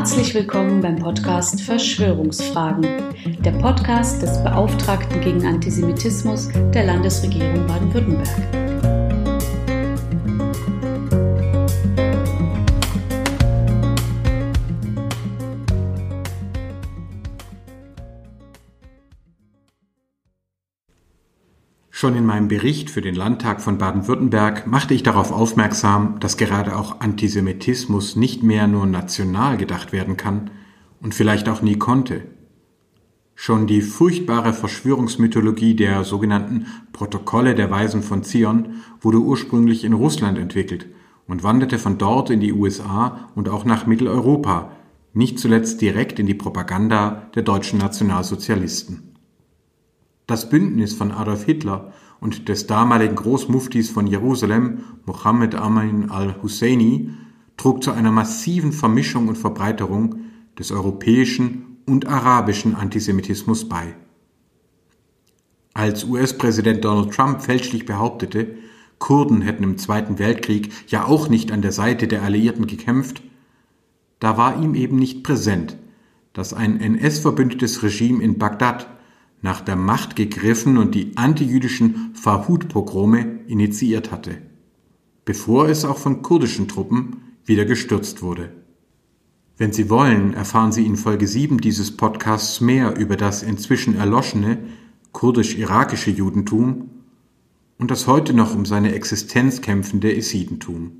Herzlich willkommen beim Podcast Verschwörungsfragen, der Podcast des Beauftragten gegen Antisemitismus der Landesregierung Baden-Württemberg. Schon in meinem Bericht für den Landtag von Baden-Württemberg machte ich darauf aufmerksam, dass gerade auch Antisemitismus nicht mehr nur national gedacht werden kann und vielleicht auch nie konnte. Schon die furchtbare Verschwörungsmythologie der sogenannten Protokolle der Weisen von Zion wurde ursprünglich in Russland entwickelt und wanderte von dort in die USA und auch nach Mitteleuropa, nicht zuletzt direkt in die Propaganda der deutschen Nationalsozialisten. Das Bündnis von Adolf Hitler und des damaligen Großmuftis von Jerusalem, Mohammed Amin al-Husseini, trug zu einer massiven Vermischung und Verbreiterung des europäischen und arabischen Antisemitismus bei. Als US-Präsident Donald Trump fälschlich behauptete, Kurden hätten im Zweiten Weltkrieg ja auch nicht an der Seite der Alliierten gekämpft, da war ihm eben nicht präsent, dass ein NS-verbündetes Regime in Bagdad nach der Macht gegriffen und die antijüdischen Farhud-Pogrome initiiert hatte, bevor es auch von kurdischen Truppen wieder gestürzt wurde. Wenn Sie wollen, erfahren Sie in Folge 7 dieses Podcasts mehr über das inzwischen erloschene kurdisch-irakische Judentum und das heute noch um seine Existenz kämpfende Esidentum.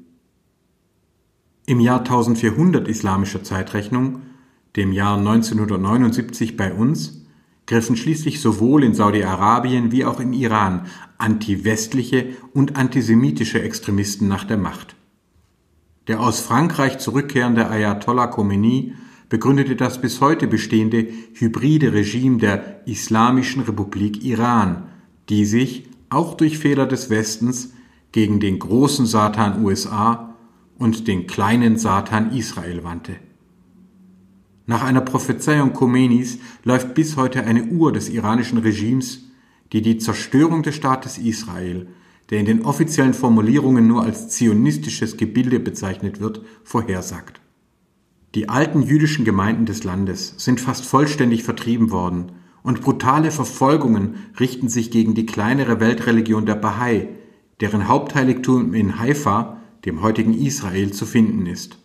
Im Jahr 1400 islamischer Zeitrechnung, dem Jahr 1979 bei uns, griffen schließlich sowohl in Saudi-Arabien wie auch in Iran antiwestliche und antisemitische Extremisten nach der Macht. Der aus Frankreich zurückkehrende Ayatollah Khomeini begründete das bis heute bestehende hybride Regime der Islamischen Republik Iran, die sich, auch durch Fehler des Westens, gegen den großen Satan USA und den kleinen Satan Israel wandte. Nach einer Prophezeiung Khomeinis läuft bis heute eine Uhr des iranischen Regimes, die die Zerstörung des Staates Israel, der in den offiziellen Formulierungen nur als zionistisches Gebilde bezeichnet wird, vorhersagt. Die alten jüdischen Gemeinden des Landes sind fast vollständig vertrieben worden und brutale Verfolgungen richten sich gegen die kleinere Weltreligion der Bahai, deren Hauptheiligtum in Haifa, dem heutigen Israel, zu finden ist.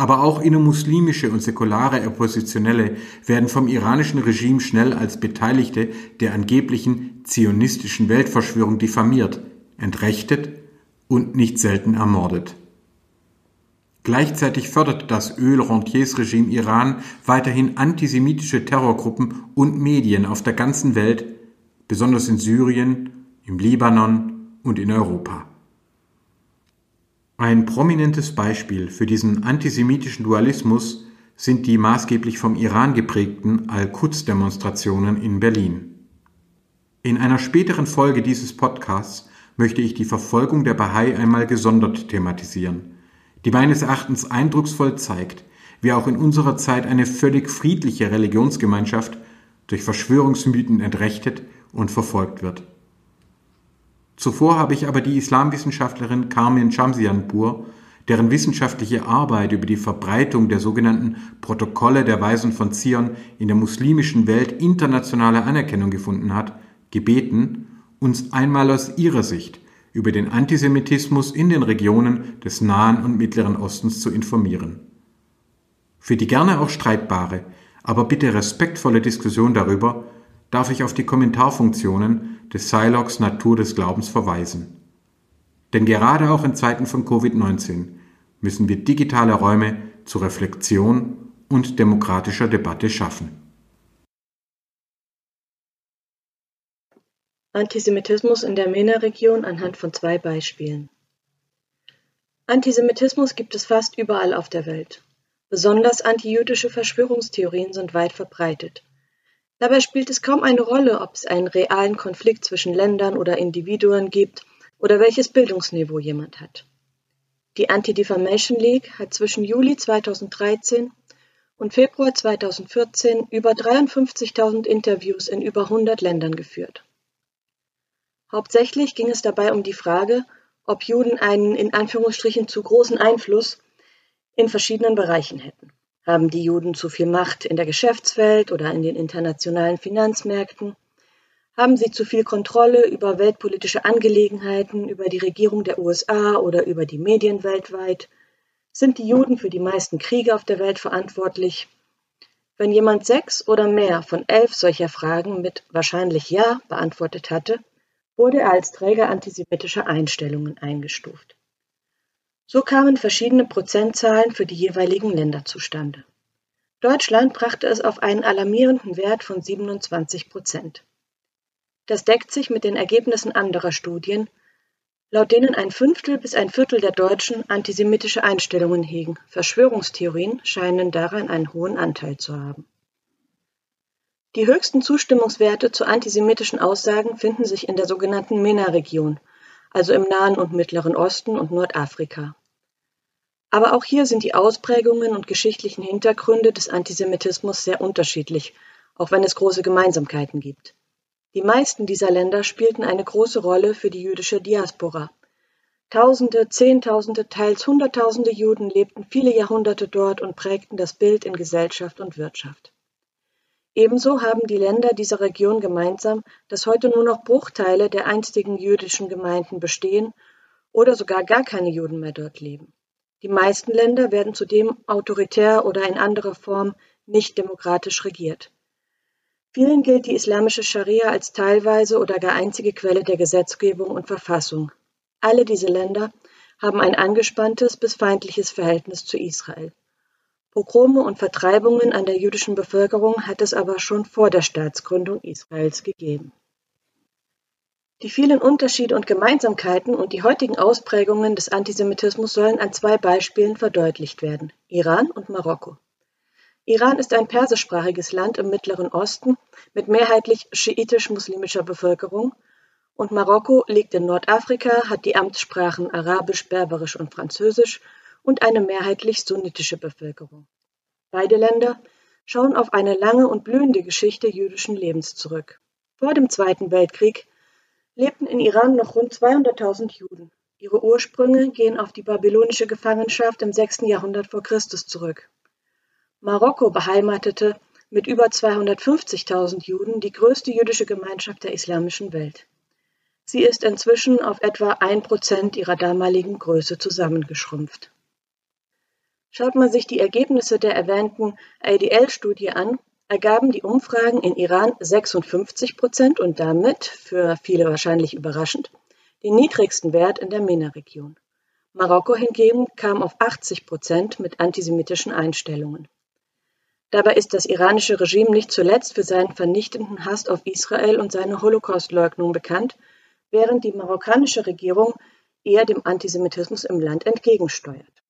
Aber auch innermuslimische und säkulare Oppositionelle werden vom iranischen Regime schnell als Beteiligte der angeblichen zionistischen Weltverschwörung diffamiert, entrechtet und nicht selten ermordet. Gleichzeitig fördert das Öl-Rentiers-Regime Iran weiterhin antisemitische Terrorgruppen und Medien auf der ganzen Welt, besonders in Syrien, im Libanon und in Europa. Ein prominentes Beispiel für diesen antisemitischen Dualismus sind die maßgeblich vom Iran geprägten Al-Quds-Demonstrationen in Berlin. In einer späteren Folge dieses Podcasts möchte ich die Verfolgung der Bahai einmal gesondert thematisieren, die meines Erachtens eindrucksvoll zeigt, wie auch in unserer Zeit eine völlig friedliche Religionsgemeinschaft durch Verschwörungsmythen entrechtet und verfolgt wird. Zuvor habe ich aber die Islamwissenschaftlerin Carmen Chamsianpur, deren wissenschaftliche Arbeit über die Verbreitung der sogenannten Protokolle der Weisen von Zion in der muslimischen Welt internationale Anerkennung gefunden hat, gebeten, uns einmal aus ihrer Sicht über den Antisemitismus in den Regionen des Nahen und Mittleren Ostens zu informieren. Für die gerne auch streitbare, aber bitte respektvolle Diskussion darüber darf ich auf die Kommentarfunktionen des Silox Natur des Glaubens verweisen. Denn gerade auch in Zeiten von Covid-19 müssen wir digitale Räume zur Reflexion und demokratischer Debatte schaffen. Antisemitismus in der MENA-Region anhand von zwei Beispielen. Antisemitismus gibt es fast überall auf der Welt. Besonders antijüdische Verschwörungstheorien sind weit verbreitet. Dabei spielt es kaum eine Rolle, ob es einen realen Konflikt zwischen Ländern oder Individuen gibt oder welches Bildungsniveau jemand hat. Die Anti-Defamation League hat zwischen Juli 2013 und Februar 2014 über 53.000 Interviews in über 100 Ländern geführt. Hauptsächlich ging es dabei um die Frage, ob Juden einen in Anführungsstrichen zu großen Einfluss in verschiedenen Bereichen hätten. Haben die Juden zu viel Macht in der Geschäftswelt oder in den internationalen Finanzmärkten? Haben sie zu viel Kontrolle über weltpolitische Angelegenheiten, über die Regierung der USA oder über die Medien weltweit? Sind die Juden für die meisten Kriege auf der Welt verantwortlich? Wenn jemand sechs oder mehr von elf solcher Fragen mit wahrscheinlich Ja beantwortet hatte, wurde er als Träger antisemitischer Einstellungen eingestuft. So kamen verschiedene Prozentzahlen für die jeweiligen Länder zustande. Deutschland brachte es auf einen alarmierenden Wert von 27 Prozent. Das deckt sich mit den Ergebnissen anderer Studien, laut denen ein Fünftel bis ein Viertel der Deutschen antisemitische Einstellungen hegen. Verschwörungstheorien scheinen daran einen hohen Anteil zu haben. Die höchsten Zustimmungswerte zu antisemitischen Aussagen finden sich in der sogenannten MENA-Region, also im Nahen und Mittleren Osten und Nordafrika. Aber auch hier sind die Ausprägungen und geschichtlichen Hintergründe des Antisemitismus sehr unterschiedlich, auch wenn es große Gemeinsamkeiten gibt. Die meisten dieser Länder spielten eine große Rolle für die jüdische Diaspora. Tausende, Zehntausende, teils Hunderttausende Juden lebten viele Jahrhunderte dort und prägten das Bild in Gesellschaft und Wirtschaft. Ebenso haben die Länder dieser Region gemeinsam, dass heute nur noch Bruchteile der einstigen jüdischen Gemeinden bestehen oder sogar gar keine Juden mehr dort leben. Die meisten Länder werden zudem autoritär oder in anderer Form nicht demokratisch regiert. Vielen gilt die islamische Scharia als teilweise oder gar einzige Quelle der Gesetzgebung und Verfassung. Alle diese Länder haben ein angespanntes bis feindliches Verhältnis zu Israel. Pogrome und Vertreibungen an der jüdischen Bevölkerung hat es aber schon vor der Staatsgründung Israels gegeben. Die vielen Unterschiede und Gemeinsamkeiten und die heutigen Ausprägungen des Antisemitismus sollen an zwei Beispielen verdeutlicht werden: Iran und Marokko. Iran ist ein persischsprachiges Land im Mittleren Osten mit mehrheitlich schiitisch-muslimischer Bevölkerung und Marokko liegt in Nordafrika, hat die Amtssprachen Arabisch, Berberisch und Französisch und eine mehrheitlich sunnitische Bevölkerung. Beide Länder schauen auf eine lange und blühende Geschichte jüdischen Lebens zurück. Vor dem Zweiten Weltkrieg lebten in Iran noch rund 200.000 Juden. Ihre Ursprünge gehen auf die babylonische Gefangenschaft im 6. Jahrhundert vor Christus zurück. Marokko beheimatete mit über 250.000 Juden die größte jüdische Gemeinschaft der islamischen Welt. Sie ist inzwischen auf etwa ein Prozent ihrer damaligen Größe zusammengeschrumpft. Schaut man sich die Ergebnisse der erwähnten ADL-Studie an, ergaben die Umfragen in Iran 56 Prozent und damit, für viele wahrscheinlich überraschend, den niedrigsten Wert in der MENA-Region. Marokko hingegen kam auf 80 Prozent mit antisemitischen Einstellungen. Dabei ist das iranische Regime nicht zuletzt für seinen vernichtenden Hass auf Israel und seine Holocaustleugnung bekannt, während die marokkanische Regierung eher dem Antisemitismus im Land entgegensteuert.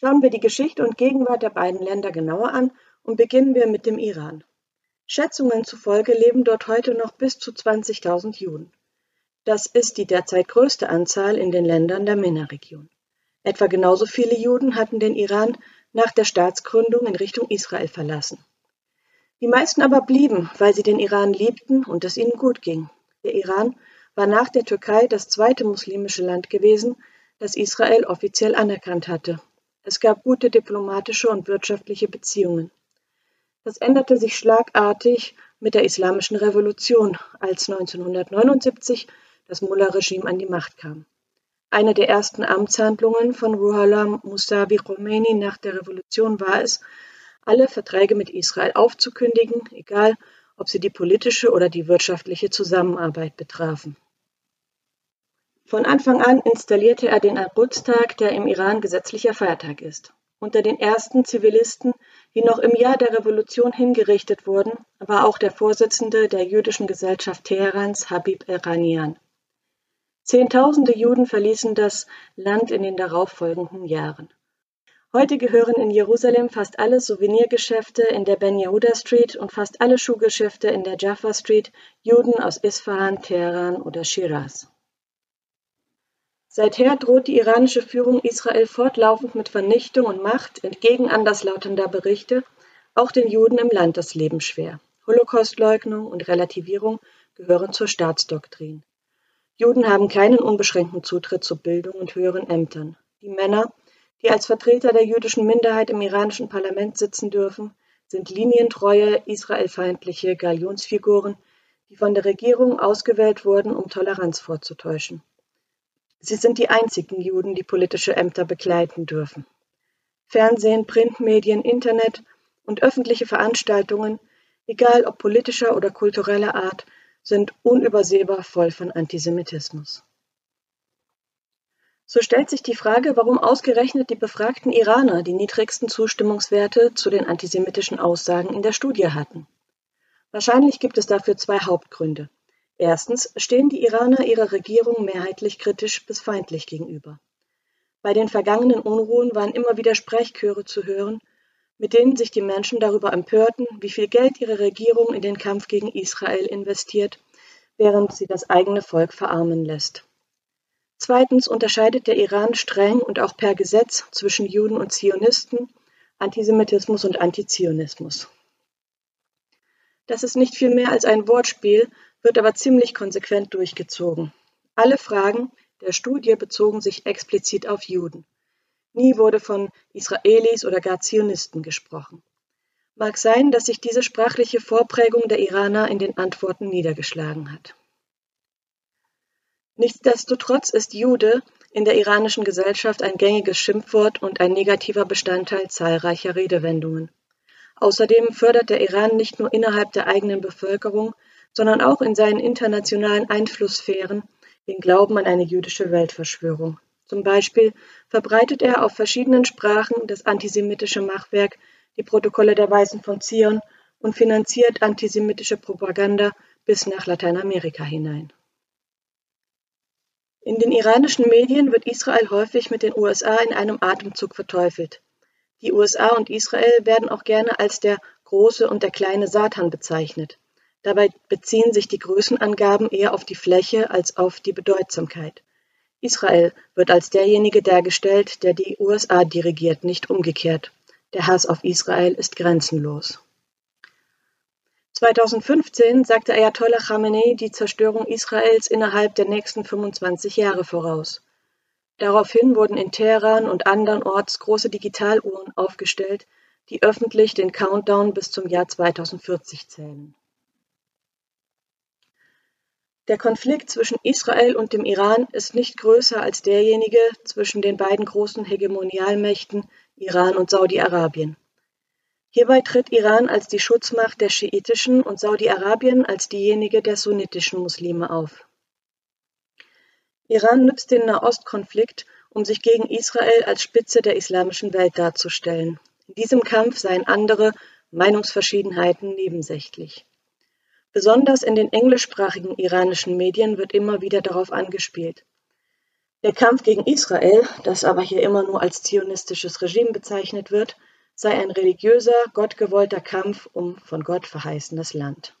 Schauen wir die Geschichte und Gegenwart der beiden Länder genauer an und beginnen wir mit dem Iran. Schätzungen zufolge leben dort heute noch bis zu 20.000 Juden. Das ist die derzeit größte Anzahl in den Ländern der MENA-Region. Etwa genauso viele Juden hatten den Iran nach der Staatsgründung in Richtung Israel verlassen. Die meisten aber blieben, weil sie den Iran liebten und es ihnen gut ging. Der Iran war nach der Türkei das zweite muslimische Land gewesen, das Israel offiziell anerkannt hatte. Es gab gute diplomatische und wirtschaftliche Beziehungen. Das änderte sich schlagartig mit der Islamischen Revolution, als 1979 das Mullah-Regime an die Macht kam. Eine der ersten Amtshandlungen von Ruhollah Musavi Khomeini nach der Revolution war es, alle Verträge mit Israel aufzukündigen, egal ob sie die politische oder die wirtschaftliche Zusammenarbeit betrafen. Von Anfang an installierte er den Al-Quds-Tag, der im Iran gesetzlicher Feiertag ist. Unter den ersten Zivilisten, die noch im Jahr der Revolution hingerichtet wurden, war auch der Vorsitzende der jüdischen Gesellschaft Teherans, Habib Eranian. Zehntausende Juden verließen das Land in den darauffolgenden Jahren. Heute gehören in Jerusalem fast alle Souvenirgeschäfte in der Ben Yehuda Street und fast alle Schuhgeschäfte in der Jaffa Street Juden aus Isfahan, Teheran oder Shiraz. Seither droht die iranische Führung Israel fortlaufend mit Vernichtung und Macht, entgegen anderslautender Berichte, auch den Juden im Land das Leben schwer. Holocaustleugnung und Relativierung gehören zur Staatsdoktrin. Juden haben keinen unbeschränkten Zutritt zu Bildung und höheren Ämtern. Die Männer, die als Vertreter der jüdischen Minderheit im iranischen Parlament sitzen dürfen, sind linientreue, israelfeindliche Galionsfiguren, die von der Regierung ausgewählt wurden, um Toleranz vorzutäuschen. Sie sind die einzigen Juden, die politische Ämter begleiten dürfen. Fernsehen, Printmedien, Internet und öffentliche Veranstaltungen, egal ob politischer oder kultureller Art, sind unübersehbar voll von Antisemitismus. So stellt sich die Frage, warum ausgerechnet die befragten Iraner die niedrigsten Zustimmungswerte zu den antisemitischen Aussagen in der Studie hatten. Wahrscheinlich gibt es dafür zwei Hauptgründe. Erstens stehen die Iraner ihrer Regierung mehrheitlich kritisch bis feindlich gegenüber. Bei den vergangenen Unruhen waren immer wieder Sprechchöre zu hören, mit denen sich die Menschen darüber empörten, wie viel Geld ihre Regierung in den Kampf gegen Israel investiert, während sie das eigene Volk verarmen lässt. Zweitens unterscheidet der Iran streng und auch per Gesetz zwischen Juden und Zionisten, Antisemitismus und Antizionismus. Das ist nicht viel mehr als ein Wortspiel, wird aber ziemlich konsequent durchgezogen. Alle Fragen der Studie bezogen sich explizit auf Juden. Nie wurde von Israelis oder gar Zionisten gesprochen. Mag sein, dass sich diese sprachliche Vorprägung der Iraner in den Antworten niedergeschlagen hat. Nichtsdestotrotz ist Jude in der iranischen Gesellschaft ein gängiges Schimpfwort und ein negativer Bestandteil zahlreicher Redewendungen. Außerdem fördert der Iran nicht nur innerhalb der eigenen Bevölkerung, sondern auch in seinen internationalen Einflusssphären den Glauben an eine jüdische Weltverschwörung. Zum Beispiel verbreitet er auf verschiedenen Sprachen das antisemitische Machwerk Die Protokolle der Weisen von Zion und finanziert antisemitische Propaganda bis nach Lateinamerika hinein. In den iranischen Medien wird Israel häufig mit den USA in einem Atemzug verteufelt. Die USA und Israel werden auch gerne als der große und der kleine Satan bezeichnet. Dabei beziehen sich die Größenangaben eher auf die Fläche als auf die Bedeutsamkeit. Israel wird als derjenige dargestellt, der die USA dirigiert, nicht umgekehrt. Der Hass auf Israel ist grenzenlos. 2015 sagte Ayatollah Khamenei die Zerstörung Israels innerhalb der nächsten 25 Jahre voraus. Daraufhin wurden in Teheran und andernorts große Digitaluhren aufgestellt, die öffentlich den Countdown bis zum Jahr 2040 zählen. Der Konflikt zwischen Israel und dem Iran ist nicht größer als derjenige zwischen den beiden großen Hegemonialmächten Iran und Saudi-Arabien. Hierbei tritt Iran als die Schutzmacht der schiitischen und Saudi-Arabien als diejenige der sunnitischen Muslime auf. Iran nutzt den Nahostkonflikt, um sich gegen Israel als Spitze der islamischen Welt darzustellen. In diesem Kampf seien andere Meinungsverschiedenheiten nebensächlich. Besonders in den englischsprachigen iranischen Medien wird immer wieder darauf angespielt. Der Kampf gegen Israel, das aber hier immer nur als zionistisches Regime bezeichnet wird, sei ein religiöser, gottgewollter Kampf um von Gott verheißenes Land.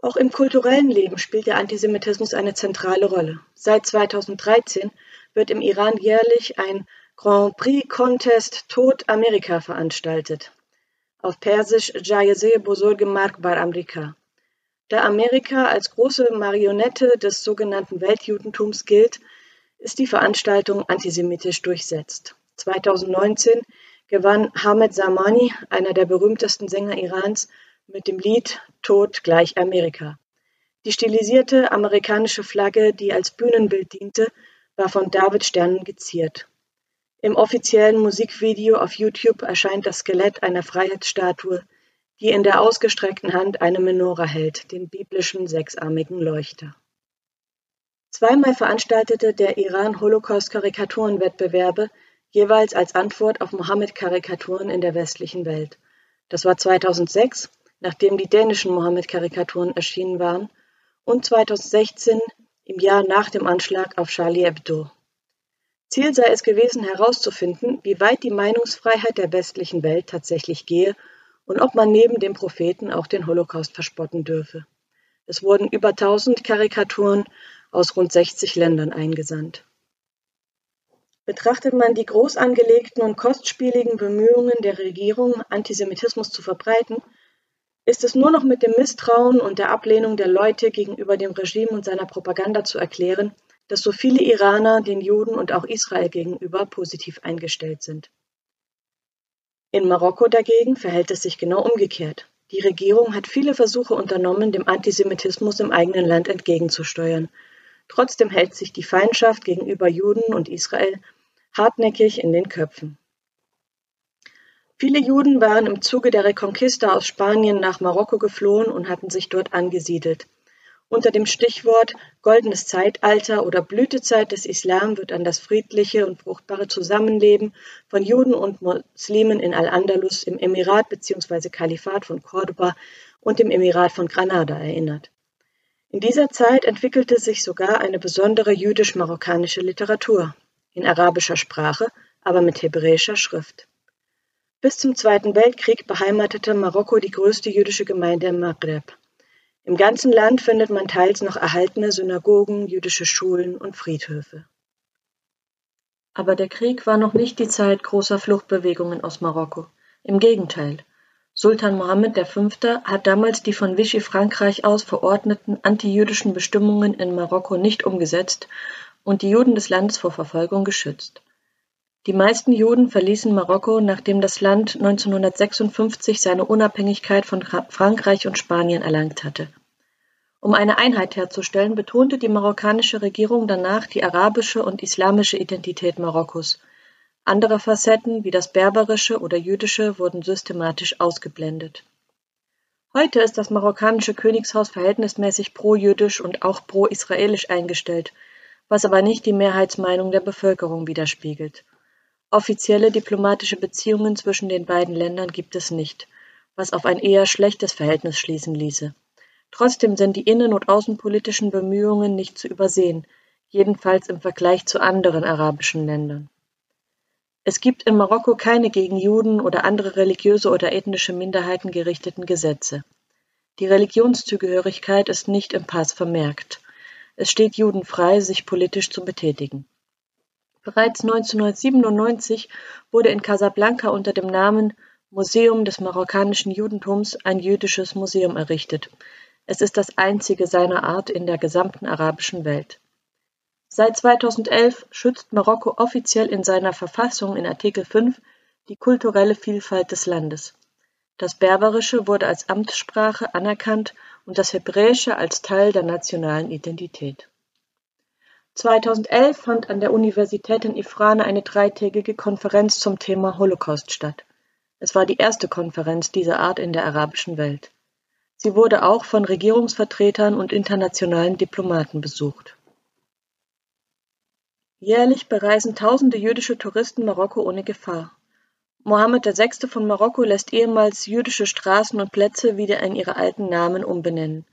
Auch im kulturellen Leben spielt der Antisemitismus eine zentrale Rolle. Seit 2013 wird im Iran jährlich ein Grand Prix Contest Tod Amerika veranstaltet. Auf Persisch Jayeze Bozorge Mark Bar Amerika. Da Amerika als große Marionette des sogenannten Weltjudentums gilt, ist die Veranstaltung antisemitisch durchsetzt. 2019 gewann Hamed Samani, einer der berühmtesten Sänger Irans, mit dem Lied Tod gleich Amerika. Die stilisierte amerikanische Flagge, die als Bühnenbild diente, war von Davidsternen geziert. Im offiziellen Musikvideo auf YouTube erscheint das Skelett einer Freiheitsstatue, die in der ausgestreckten Hand eine Menora hält, den biblischen sechsarmigen Leuchter. Zweimal veranstaltete der Iran Holocaust-Karikaturenwettbewerbe, jeweils als Antwort auf Mohammed-Karikaturen in der westlichen Welt. Das war 2006, nachdem die dänischen Mohammed-Karikaturen erschienen waren, und 2016, im Jahr nach dem Anschlag auf Charlie Hebdo. Ziel sei es gewesen, herauszufinden, wie weit die Meinungsfreiheit der westlichen Welt tatsächlich gehe und ob man neben dem Propheten auch den Holocaust verspotten dürfe. Es wurden über 1000 Karikaturen aus rund 60 Ländern eingesandt. Betrachtet man die groß angelegten und kostspieligen Bemühungen der Regierung, Antisemitismus zu verbreiten, ist es nur noch mit dem Misstrauen und der Ablehnung der Leute gegenüber dem Regime und seiner Propaganda zu erklären, dass so viele Iraner den Juden und auch Israel gegenüber positiv eingestellt sind. In Marokko dagegen verhält es sich genau umgekehrt. Die Regierung hat viele Versuche unternommen, dem Antisemitismus im eigenen Land entgegenzusteuern. Trotzdem hält sich die Feindschaft gegenüber Juden und Israel hartnäckig in den Köpfen. Viele Juden waren im Zuge der Reconquista aus Spanien nach Marokko geflohen und hatten sich dort angesiedelt. Unter dem Stichwort Goldenes Zeitalter oder Blütezeit des Islam wird an das friedliche und fruchtbare Zusammenleben von Juden und Muslimen in Al-Andalus im Emirat bzw. Kalifat von Cordoba und im Emirat von Granada erinnert. In dieser Zeit entwickelte sich sogar eine besondere jüdisch-marokkanische Literatur in arabischer Sprache, aber mit hebräischer Schrift. Bis zum Zweiten Weltkrieg beheimatete Marokko die größte jüdische Gemeinde im Maghreb. Im ganzen Land findet man teils noch erhaltene Synagogen, jüdische Schulen und Friedhöfe. Aber der Krieg war noch nicht die Zeit großer Fluchtbewegungen aus Marokko. Im Gegenteil. Sultan Mohammed V. hat damals die von Vichy Frankreich aus verordneten antijüdischen Bestimmungen in Marokko nicht umgesetzt und die Juden des Landes vor Verfolgung geschützt. Die meisten Juden verließen Marokko, nachdem das Land 1956 seine Unabhängigkeit von Frankreich und Spanien erlangt hatte. Um eine Einheit herzustellen, betonte die marokkanische Regierung danach die arabische und islamische Identität Marokkos. Andere Facetten wie das berberische oder jüdische wurden systematisch ausgeblendet. Heute ist das marokkanische Königshaus verhältnismäßig pro-jüdisch und auch pro-israelisch eingestellt, was aber nicht die Mehrheitsmeinung der Bevölkerung widerspiegelt. Offizielle diplomatische Beziehungen zwischen den beiden Ländern gibt es nicht, was auf ein eher schlechtes Verhältnis schließen ließe. Trotzdem sind die innen- und außenpolitischen Bemühungen nicht zu übersehen, jedenfalls im Vergleich zu anderen arabischen Ländern. Es gibt in Marokko keine gegen Juden oder andere religiöse oder ethnische Minderheiten gerichteten Gesetze. Die Religionszugehörigkeit ist nicht im Pass vermerkt. Es steht Juden frei, sich politisch zu betätigen. Bereits 1997 wurde in Casablanca unter dem Namen Museum des marokkanischen Judentums ein jüdisches Museum errichtet. Es ist das einzige seiner Art in der gesamten arabischen Welt. Seit 2011 schützt Marokko offiziell in seiner Verfassung in Artikel 5 die kulturelle Vielfalt des Landes. Das Berberische wurde als Amtssprache anerkannt und das Hebräische als Teil der nationalen Identität. 2011 fand an der Universität in Ifrane eine dreitägige Konferenz zum Thema Holocaust statt. Es war die erste Konferenz dieser Art in der arabischen Welt. Sie wurde auch von Regierungsvertretern und internationalen Diplomaten besucht. Jährlich bereisen tausende jüdische Touristen Marokko ohne Gefahr. Mohammed VI. von Marokko lässt ehemals jüdische Straßen und Plätze wieder in ihre alten Namen umbenennen.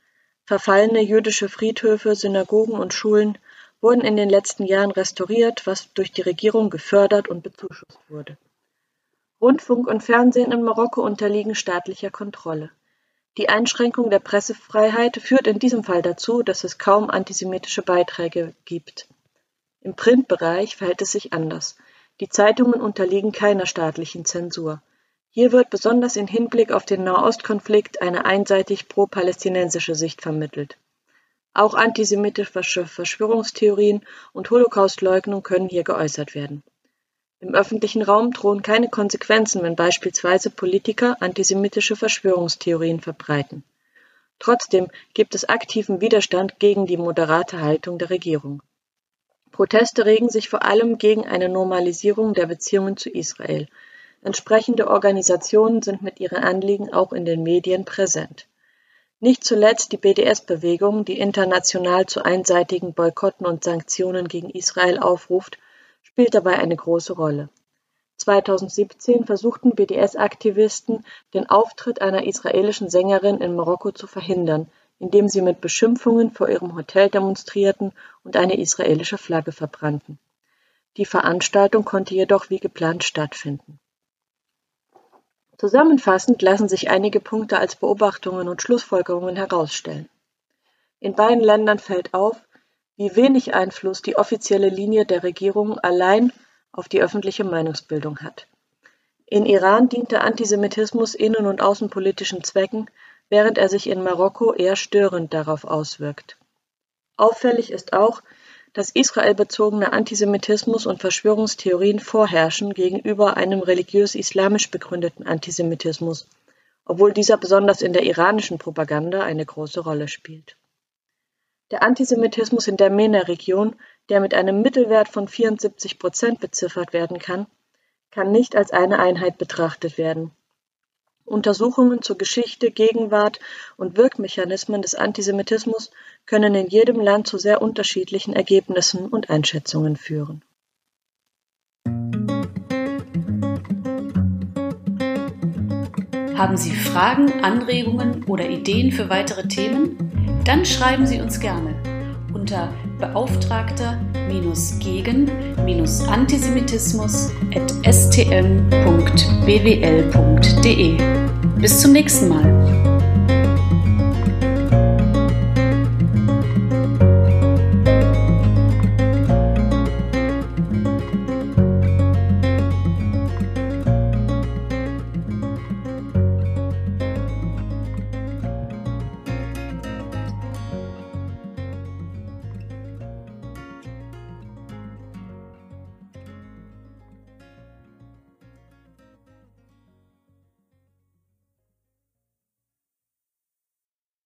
Verfallene jüdische Friedhöfe, Synagogen und Schulen wurden in den letzten Jahren restauriert, was durch die Regierung gefördert und bezuschusst wurde. Rundfunk und Fernsehen in Marokko unterliegen staatlicher Kontrolle. Die Einschränkung der Pressefreiheit führt in diesem Fall dazu, dass es kaum antisemitische Beiträge gibt. Im Printbereich verhält es sich anders. Die Zeitungen unterliegen keiner staatlichen Zensur. Hier wird besonders in Hinblick auf den Nahostkonflikt eine einseitig pro-palästinensische Sicht vermittelt. Auch antisemitische Verschwörungstheorien und Holocaustleugnung können hier geäußert werden. Im öffentlichen Raum drohen keine Konsequenzen, wenn beispielsweise Politiker antisemitische Verschwörungstheorien verbreiten. Trotzdem gibt es aktiven Widerstand gegen die moderate Haltung der Regierung. Proteste regen sich vor allem gegen eine Normalisierung der Beziehungen zu Israel. Entsprechende Organisationen sind mit ihren Anliegen auch in den Medien präsent. Nicht zuletzt die BDS-Bewegung, die international zu einseitigen Boykotten und Sanktionen gegen Israel aufruft, spielt dabei eine große Rolle. 2017 versuchten BDS-Aktivisten, den Auftritt einer israelischen Sängerin in Marokko zu verhindern, indem sie mit Beschimpfungen vor ihrem Hotel demonstrierten und eine israelische Flagge verbrannten. Die Veranstaltung konnte jedoch wie geplant stattfinden. Zusammenfassend lassen sich einige Punkte als Beobachtungen und Schlussfolgerungen herausstellen. In beiden Ländern fällt auf, wie wenig Einfluss die offizielle Linie der Regierung allein auf die öffentliche Meinungsbildung hat. In Iran dient der Antisemitismus innen- und außenpolitischen Zwecken, während er sich in Marokko eher störend darauf auswirkt. Auffällig ist auch, dass israelbezogener Antisemitismus und Verschwörungstheorien vorherrschen gegenüber einem religiös-islamisch begründeten Antisemitismus, obwohl dieser besonders in der iranischen Propaganda eine große Rolle spielt. Der Antisemitismus in der MENA-Region, der mit einem Mittelwert von 74 Prozent beziffert werden kann, kann nicht als eine Einheit betrachtet werden. Untersuchungen zur Geschichte, Gegenwart und Wirkmechanismen des Antisemitismus können in jedem Land zu sehr unterschiedlichen Ergebnissen und Einschätzungen führen. Haben Sie Fragen, Anregungen oder Ideen für weitere Themen? Dann schreiben Sie uns gerne unter beauftragter-gegen-antisemitismus.stm.bwl.de. Bis zum nächsten Mal.